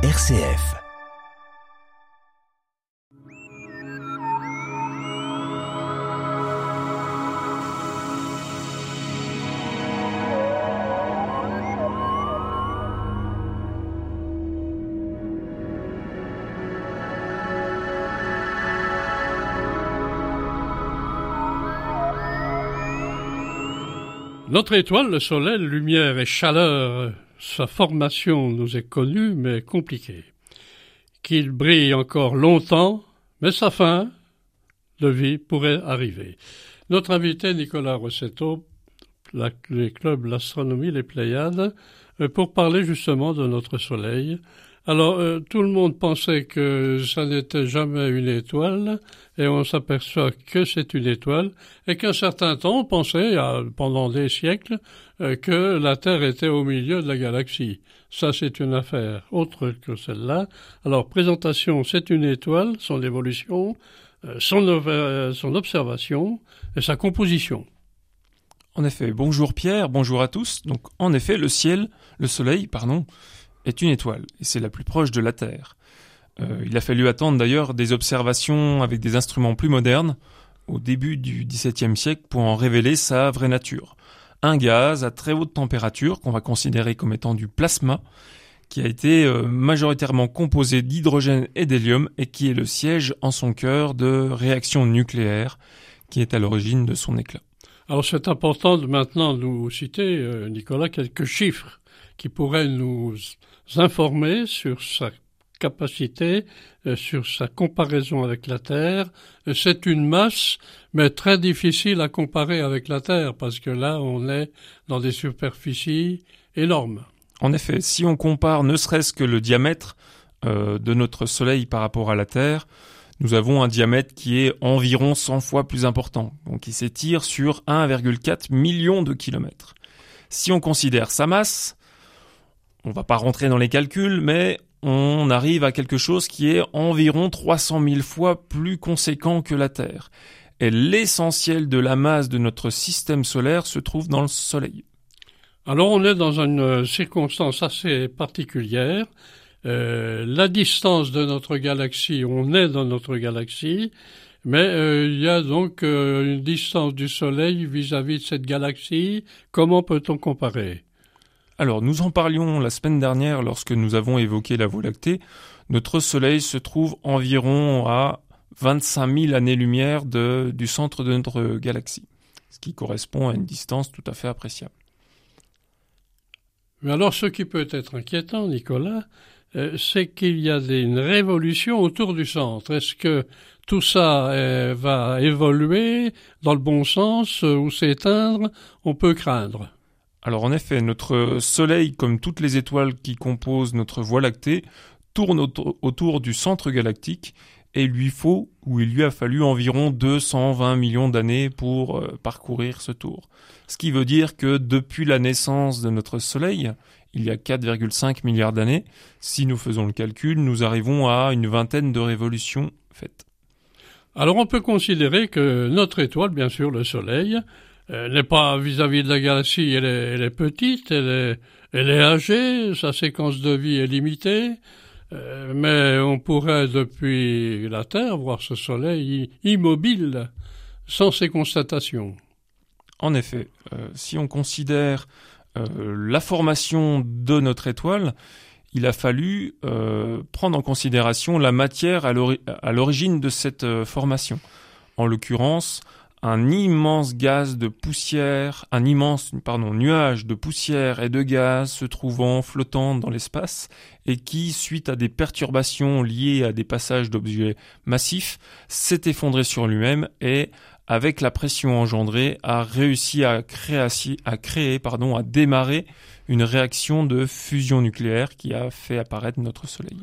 RCF. Notre étoile, le Soleil, lumière et chaleur, sa formation nous est connue mais compliquée. Qu'il brille encore longtemps, mais sa fin de vie pourrait arriver. Notre invité Nicolas Rossetto, les clubs L'Astronomie, les Pléiades, euh, pour parler justement de notre Soleil, alors, euh, tout le monde pensait que ça n'était jamais une étoile, et on s'aperçoit que c'est une étoile, et qu'un certain temps, on pensait, pendant des siècles, euh, que la Terre était au milieu de la galaxie. Ça, c'est une affaire autre que celle-là. Alors, présentation, c'est une étoile, son évolution, euh, son, son observation et sa composition. En effet, bonjour Pierre, bonjour à tous. Donc, en effet, le ciel, le soleil, pardon, est une étoile, et c'est la plus proche de la Terre. Euh, il a fallu attendre d'ailleurs des observations avec des instruments plus modernes au début du XVIIe siècle pour en révéler sa vraie nature. Un gaz à très haute température qu'on va considérer comme étant du plasma, qui a été euh, majoritairement composé d'hydrogène et d'hélium et qui est le siège en son cœur de réactions nucléaires qui est à l'origine de son éclat. Alors c'est important de maintenant nous citer, euh, Nicolas, quelques chiffres qui pourraient nous informer sur sa capacité, euh, sur sa comparaison avec la Terre. Euh, c'est une masse, mais très difficile à comparer avec la Terre, parce que là, on est dans des superficies énormes. En effet, si on compare ne serait-ce que le diamètre euh, de notre Soleil par rapport à la Terre, nous avons un diamètre qui est environ 100 fois plus important, donc qui s'étire sur 1,4 million de kilomètres. Si on considère sa masse, on va pas rentrer dans les calculs, mais on arrive à quelque chose qui est environ 300 000 fois plus conséquent que la Terre. Et l'essentiel de la masse de notre système solaire se trouve dans le Soleil. Alors on est dans une circonstance assez particulière. Euh, la distance de notre galaxie, on est dans notre galaxie, mais euh, il y a donc euh, une distance du Soleil vis à -vis de cette galaxie. Comment peut-on comparer? Alors, nous en parlions la semaine dernière lorsque nous avons évoqué la Voie lactée. Notre Soleil se trouve environ à 25 000 années-lumière du centre de notre galaxie, ce qui correspond à une distance tout à fait appréciable. Mais alors, ce qui peut être inquiétant, Nicolas, euh, c'est qu'il y a une révolution autour du centre. Est-ce que tout ça euh, va évoluer dans le bon sens euh, ou s'éteindre? On peut craindre. Alors en effet, notre Soleil, comme toutes les étoiles qui composent notre Voie lactée, tourne autour du centre galactique et il lui faut, ou il lui a fallu environ 220 millions d'années pour euh, parcourir ce tour. Ce qui veut dire que depuis la naissance de notre Soleil, il y a 4,5 milliards d'années, si nous faisons le calcul, nous arrivons à une vingtaine de révolutions faites. Alors on peut considérer que notre étoile, bien sûr le Soleil, elle n'est pas vis-à-vis de la galaxie, elle est, petite, elle est, elle est âgée, sa séquence de vie est limitée, euh, mais on pourrait depuis la Terre voir ce Soleil immobile, sans ces constatations. En effet, euh, si on considère euh, la formation de notre étoile, il a fallu prendre en considération la matière à l'origine de cette formation. En l'occurrence, un immense gaz de poussière, un immense pardon, nuage de poussière et de gaz se trouvant flottant dans l'espace et qui, suite à des perturbations liées à des passages d'objets massifs, s'est effondré sur lui-même et, avec la pression engendrée, a réussi à créer, à créer pardon, à démarrer une réaction de fusion nucléaire qui a fait apparaître notre Soleil.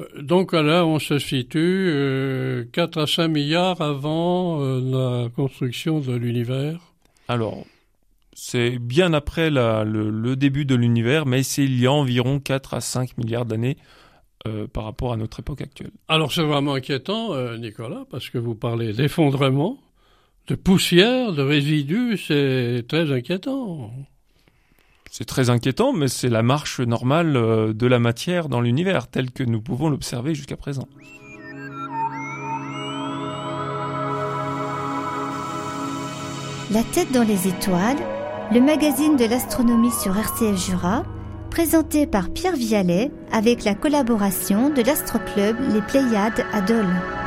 Euh, donc là, on se situe 4 euh, à 5 milliards avant euh, la construction de l'univers. Alors, c'est bien après le, début de l'univers, mais c'est il y a environ 4 à 5 milliards d'années par rapport à notre époque actuelle. Alors c'est vraiment inquiétant, Nicolas, parce que vous parlez d'effondrement, de poussière, de résidus, c'est très inquiétant. C'est très inquiétant, mais c'est la marche normale euh, de la matière dans l'univers, telle que nous pouvons l'observer jusqu'à présent. La tête dans les étoiles, le magazine de l'astronomie sur RCF Jura, présenté par Pierre Vialet avec la collaboration de l'astroclub Les Pléiades à Dole.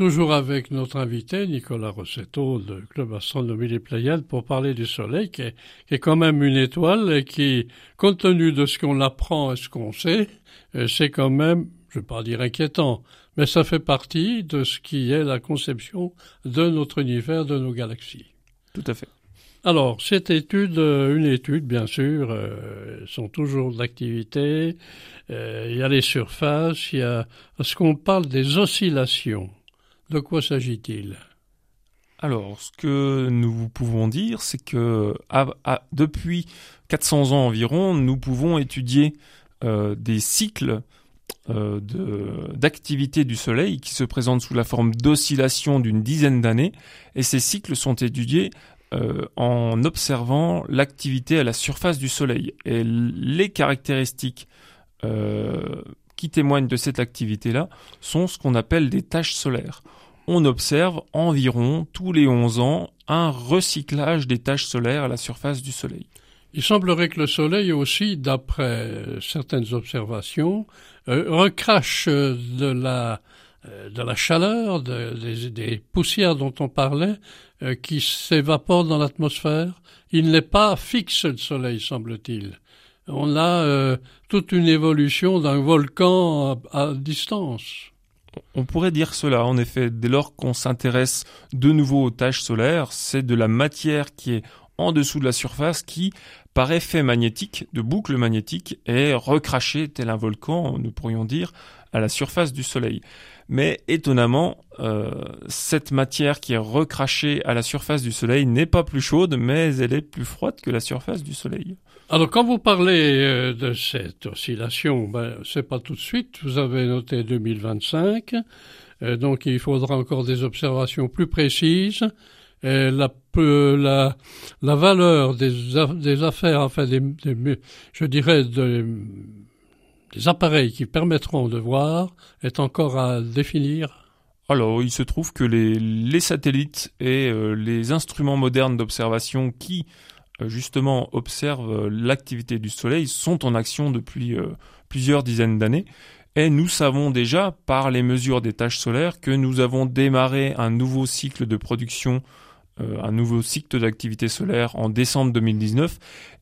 Toujours avec notre invité Nicolas Rossetto de Club Astronomie Les Pléiades pour parler du Soleil qui est, qui est, quand même une étoile et qui, compte tenu de ce qu'on apprend et ce qu'on sait, euh, c'est quand même, je ne vais pas dire inquiétant, mais ça fait partie de ce qui est la conception de notre univers, de nos galaxies. Tout à fait. Alors, cette étude, euh, une étude, bien sûr, euh, sont toujours d'activité. Euh, il y a les surfaces, il y a ce qu'on parle des oscillations. De quoi s'agit-il? Alors, ce que nous pouvons dire, c'est que depuis 400 ans environ, nous pouvons étudier euh, des cycles euh, d'activité du Soleil qui se présentent sous la forme d'oscillations d'une dizaine d'années, et ces cycles sont étudiés euh, en observant l'activité à la surface du Soleil. Et les caractéristiques qui témoignent de cette activité-là sont ce qu'on appelle des taches solaires on observe environ tous les 11 ans un recyclage des taches solaires à la surface du Soleil. Il semblerait que le Soleil aussi, d'après certaines observations, euh, recrache de la, euh, de la chaleur, des, poussières dont on parlait, euh, qui s'évaporent dans l'atmosphère. Il n'est pas fixe le Soleil, semble-t-il. On a toute une évolution d'un volcan à distance. On pourrait dire cela, en effet, dès lors qu'on s'intéresse de nouveau aux tâches solaires, c'est de la matière qui est en dessous de la surface qui, par effet magnétique, de boucle magnétique, est recrachée tel un volcan, nous pourrions dire, à la surface du Soleil. Mais étonnamment, euh, cette matière qui est recrachée à la surface du Soleil n'est pas plus chaude, mais elle est plus froide que la surface du Soleil. Alors, quand vous parlez euh, de cette oscillation, ben, c'est pas tout de suite. Vous avez noté 2025, euh, donc il faudra encore des observations plus précises. Et la, la, la valeur des, des affaires, enfin, des, je dirais, des appareils qui permettront de voir est encore à définir. Alors, il se trouve que les, les satellites et euh, les instruments modernes d'observation qui euh, justement observent euh, l'activité du Soleil sont en action depuis plusieurs dizaines d'années. Et nous savons déjà, par les mesures des tâches solaires, que nous avons démarré un nouveau cycle de production, un nouveau cycle d'activité solaire en décembre 2019,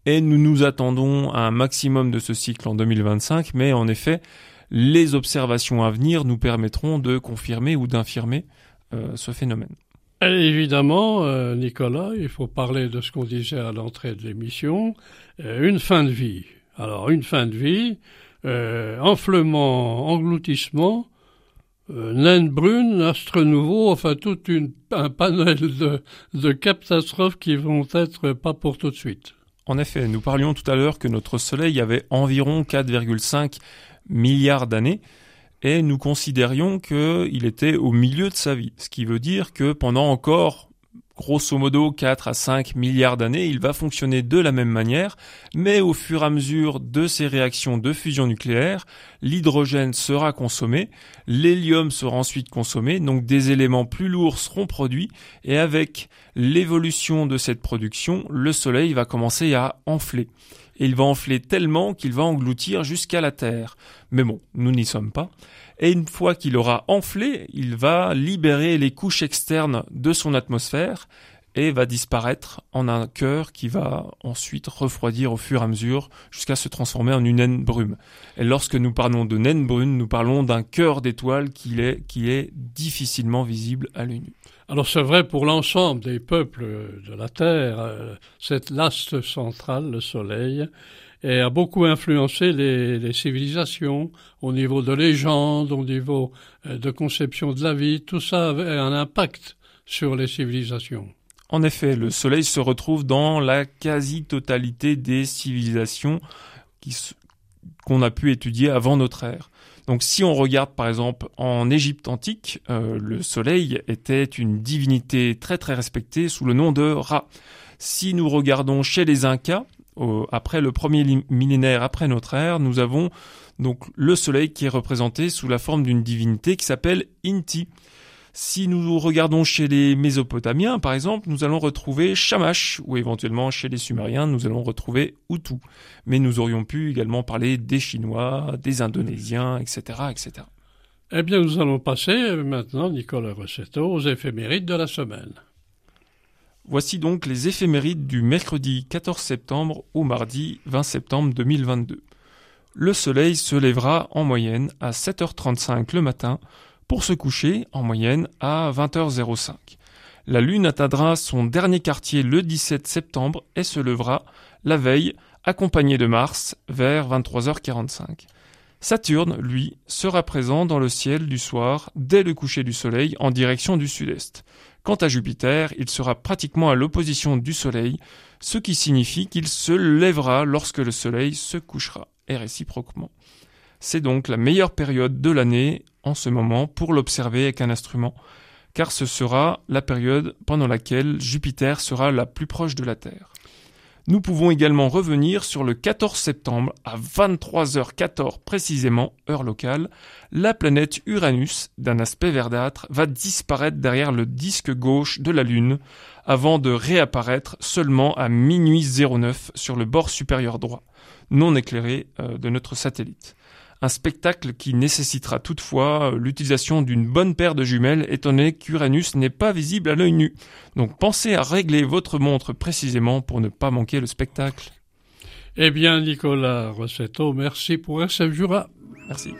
et nous nous attendons à un maximum de ce cycle en 2025, mais en effet, les observations à venir nous permettront de confirmer ou d'infirmer ce phénomène. Évidemment, euh, Nicolas, il faut parler de ce qu'on disait à l'entrée de l'émission, euh, une fin de vie. Alors, une fin de vie, euh, enflement, engloutissement, naine brune, astre nouveau, enfin tout une, un panel de, de catastrophes qui vont être pas pour tout de suite. En effet, nous parlions tout à l'heure que notre Soleil avait environ 4,5 milliards d'années et nous considérions qu'il était au milieu de sa vie. Ce qui veut dire que pendant encore grosso modo 4 à 5 milliards d'années, il va fonctionner de la même manière, mais au fur et à mesure de ces réactions de fusion nucléaire, l'hydrogène sera consommé, l'hélium sera ensuite consommé, donc des éléments plus lourds seront produits, et avec l'évolution de cette production, le Soleil va commencer à enfler et il va enfler tellement qu'il va engloutir jusqu'à la Terre. Mais bon, nous n'y sommes pas. Et une fois qu'il aura enflé, il va libérer les couches externes de son atmosphère et va disparaître en un cœur qui va ensuite refroidir au fur et à mesure jusqu'à se transformer en une naine brume. Et lorsque nous parlons de naine brune, nous parlons d'un cœur d'étoile qui est, qui est difficilement visible à l'œil nu. Alors c'est vrai pour l'ensemble des peuples de la Terre, euh, cette laste centrale, le Soleil, et a beaucoup influencé les, civilisations au niveau de légendes, au niveau euh, de conception de la vie. Tout ça avait un impact sur les civilisations. En effet, le Soleil se retrouve dans la quasi-totalité des civilisations qu'on a pu étudier avant notre ère. Donc si on regarde par exemple en Égypte antique, euh, le soleil était une divinité très très respectée sous le nom de Ra. Si nous regardons chez les Incas, après le premier millénaire après notre ère, nous avons donc le soleil qui est représenté sous la forme d'une divinité qui s'appelle Inti. Si nous regardons chez les Mésopotamiens, par exemple, nous allons retrouver Shamash, ou éventuellement chez les Sumériens, nous allons retrouver Utu. Mais nous aurions pu également parler des Chinois, des Indonésiens, etc., etc. Eh bien, nous allons passer maintenant, Nicolas Rossetto, aux éphémérides de la semaine. Voici donc les éphémérides du mercredi 14 septembre au mardi 20 septembre 2022. Le soleil se lèvera en moyenne à 7h35 le matin pour se coucher en moyenne à 20h05. La Lune atteindra son dernier quartier le 17 septembre et se levera la veille accompagnée de Mars vers 23h45. Saturne, lui, sera présent dans le ciel du soir dès le coucher du Soleil en direction du sud-est. Quant à Jupiter, il sera pratiquement à l'opposition du Soleil, ce qui signifie qu'il se lèvera lorsque le Soleil se couchera, et réciproquement. C'est donc la meilleure période de l'année en ce moment pour l'observer avec un instrument, car ce sera la période pendant laquelle Jupiter sera la plus proche de la Terre. Nous pouvons également revenir sur le 14 septembre à 23h14 précisément, heure locale, la planète Uranus, d'un aspect verdâtre, va disparaître derrière le disque gauche de la Lune avant de réapparaître seulement à minuit 09 sur le bord supérieur droit, non éclairé euh, de notre satellite un spectacle qui nécessitera toutefois euh, l'utilisation d'une bonne paire de jumelles étant donné qu'Uranus n'est pas visible à l'œil nu. Donc pensez à régler votre montre précisément pour ne pas manquer le spectacle. Eh bien Nicolas Rossetto, merci pour SF Jura. Merci.